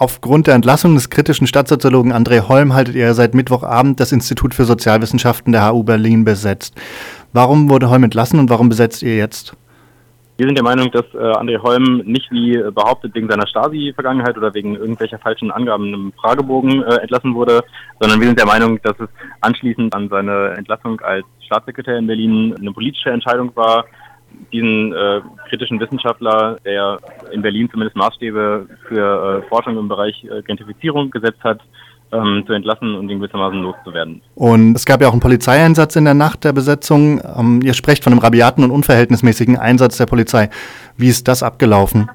Aufgrund der Entlassung des kritischen Stadtsoziologen André Holm haltet ihr seit Mittwochabend das Institut für Sozialwissenschaften der HU Berlin besetzt. Warum wurde Holm entlassen und warum besetzt ihr jetzt? Wir sind der Meinung, dass äh, André Holm nicht wie behauptet wegen seiner Stasi-Vergangenheit oder wegen irgendwelcher falschen Angaben im Fragebogen äh, entlassen wurde, sondern wir sind der Meinung, dass es anschließend an seine Entlassung als Staatssekretär in Berlin eine politische Entscheidung war, diesen äh, kritischen Wissenschaftler, der in Berlin zumindest Maßstäbe für äh, Forschung im Bereich äh, Gentrifizierung gesetzt hat, ähm, zu entlassen und ihn gewissermaßen loszuwerden. Und es gab ja auch einen Polizeieinsatz in der Nacht der Besetzung. Ähm, ihr sprecht von einem rabiaten und unverhältnismäßigen Einsatz der Polizei. Wie ist das abgelaufen?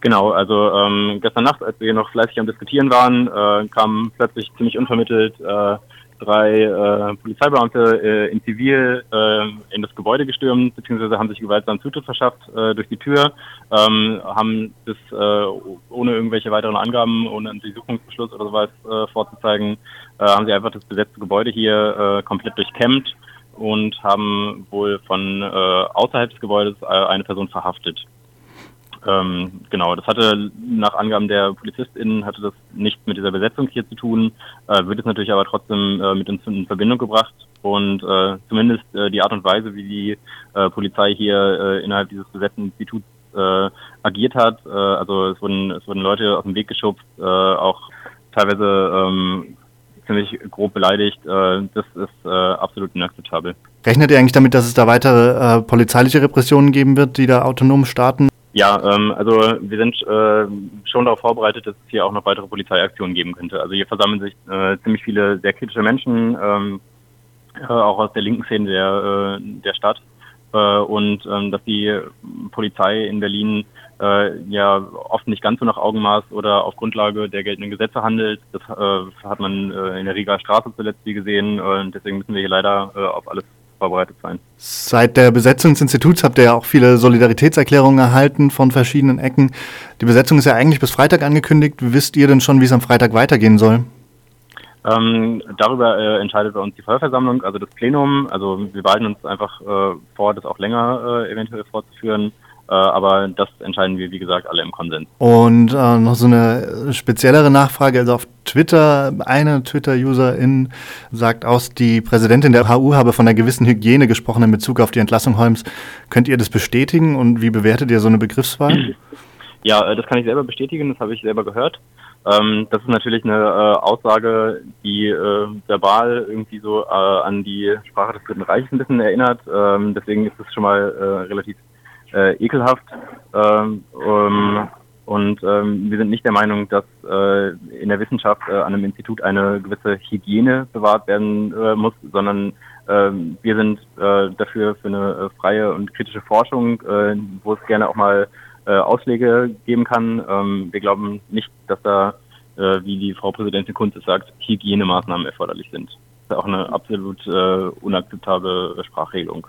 Genau, also ähm, gestern Nacht, als wir noch fleißig am Diskutieren waren, äh, kam plötzlich ziemlich unvermittelt äh, drei äh, Polizeibeamte äh, in Zivil äh, in das Gebäude gestürmt, beziehungsweise haben sich gewaltsam Zutritt verschafft äh, durch die Tür, ähm, haben das äh, ohne irgendwelche weiteren Angaben, ohne einen Durchsuchungsbeschluss oder sowas äh, vorzuzeigen, äh, haben sie einfach das besetzte Gebäude hier äh, komplett durchkämmt und haben wohl von äh, außerhalb des Gebäudes äh, eine Person verhaftet. Ähm, genau, das hatte nach Angaben der PolizistInnen hatte das nichts mit dieser Besetzung hier zu tun, äh, wird es natürlich aber trotzdem äh, mit uns in Verbindung gebracht und äh, zumindest äh, die Art und Weise, wie die äh, Polizei hier äh, innerhalb dieses besetzten Instituts agiert hat, also es wurden, es wurden Leute aus dem Weg geschubst, auch teilweise ähm, ziemlich grob beleidigt, das ist absolut inakzeptabel. Rechnet ihr eigentlich damit, dass es da weitere polizeiliche Repressionen geben wird, die da autonom starten? Ja, ähm, also wir sind äh, schon darauf vorbereitet, dass es hier auch noch weitere Polizeiaktionen geben könnte. Also hier versammeln sich äh, ziemlich viele sehr kritische Menschen, ähm, äh, auch aus der linken Szene der, äh, der Stadt. Äh, und ähm, dass die Polizei in Berlin äh, ja oft nicht ganz so nach Augenmaß oder auf Grundlage der geltenden Gesetze handelt. Das äh, hat man äh, in der Riga Straße zuletzt wie gesehen. Und deswegen müssen wir hier leider äh, auf alles vorbereitet sein. Seit der Besetzung des Instituts habt ihr ja auch viele Solidaritätserklärungen erhalten von verschiedenen Ecken. Die Besetzung ist ja eigentlich bis Freitag angekündigt. Wisst ihr denn schon, wie es am Freitag weitergehen soll? Ähm, darüber äh, entscheidet bei uns die Vollversammlung, also das Plenum. Also wir behalten uns einfach äh, vor, das auch länger äh, eventuell fortzuführen. Äh, aber das entscheiden wir, wie gesagt, alle im Konsens. Und äh, noch so eine speziellere Nachfrage. Also auf Twitter, eine Twitter-Userin sagt aus, die Präsidentin der HU habe von einer gewissen Hygiene gesprochen in Bezug auf die Entlassung Holmes. Könnt ihr das bestätigen und wie bewertet ihr so eine Begriffswahl? Ja, äh, das kann ich selber bestätigen, das habe ich selber gehört. Ähm, das ist natürlich eine äh, Aussage, die äh, verbal irgendwie so äh, an die Sprache des Dritten Reiches ein bisschen erinnert. Ähm, deswegen ist es schon mal äh, relativ äh, ekelhaft. Ähm, um, und ähm, wir sind nicht der Meinung, dass äh, in der Wissenschaft äh, an einem Institut eine gewisse Hygiene bewahrt werden äh, muss, sondern äh, wir sind äh, dafür für eine äh, freie und kritische Forschung, äh, wo es gerne auch mal äh, Ausschläge geben kann. Ähm, wir glauben nicht, dass da, äh, wie die Frau Präsidentin Kunz es sagt, Hygienemaßnahmen erforderlich sind. Das ist auch eine absolut äh, unakzeptable Sprachregelung.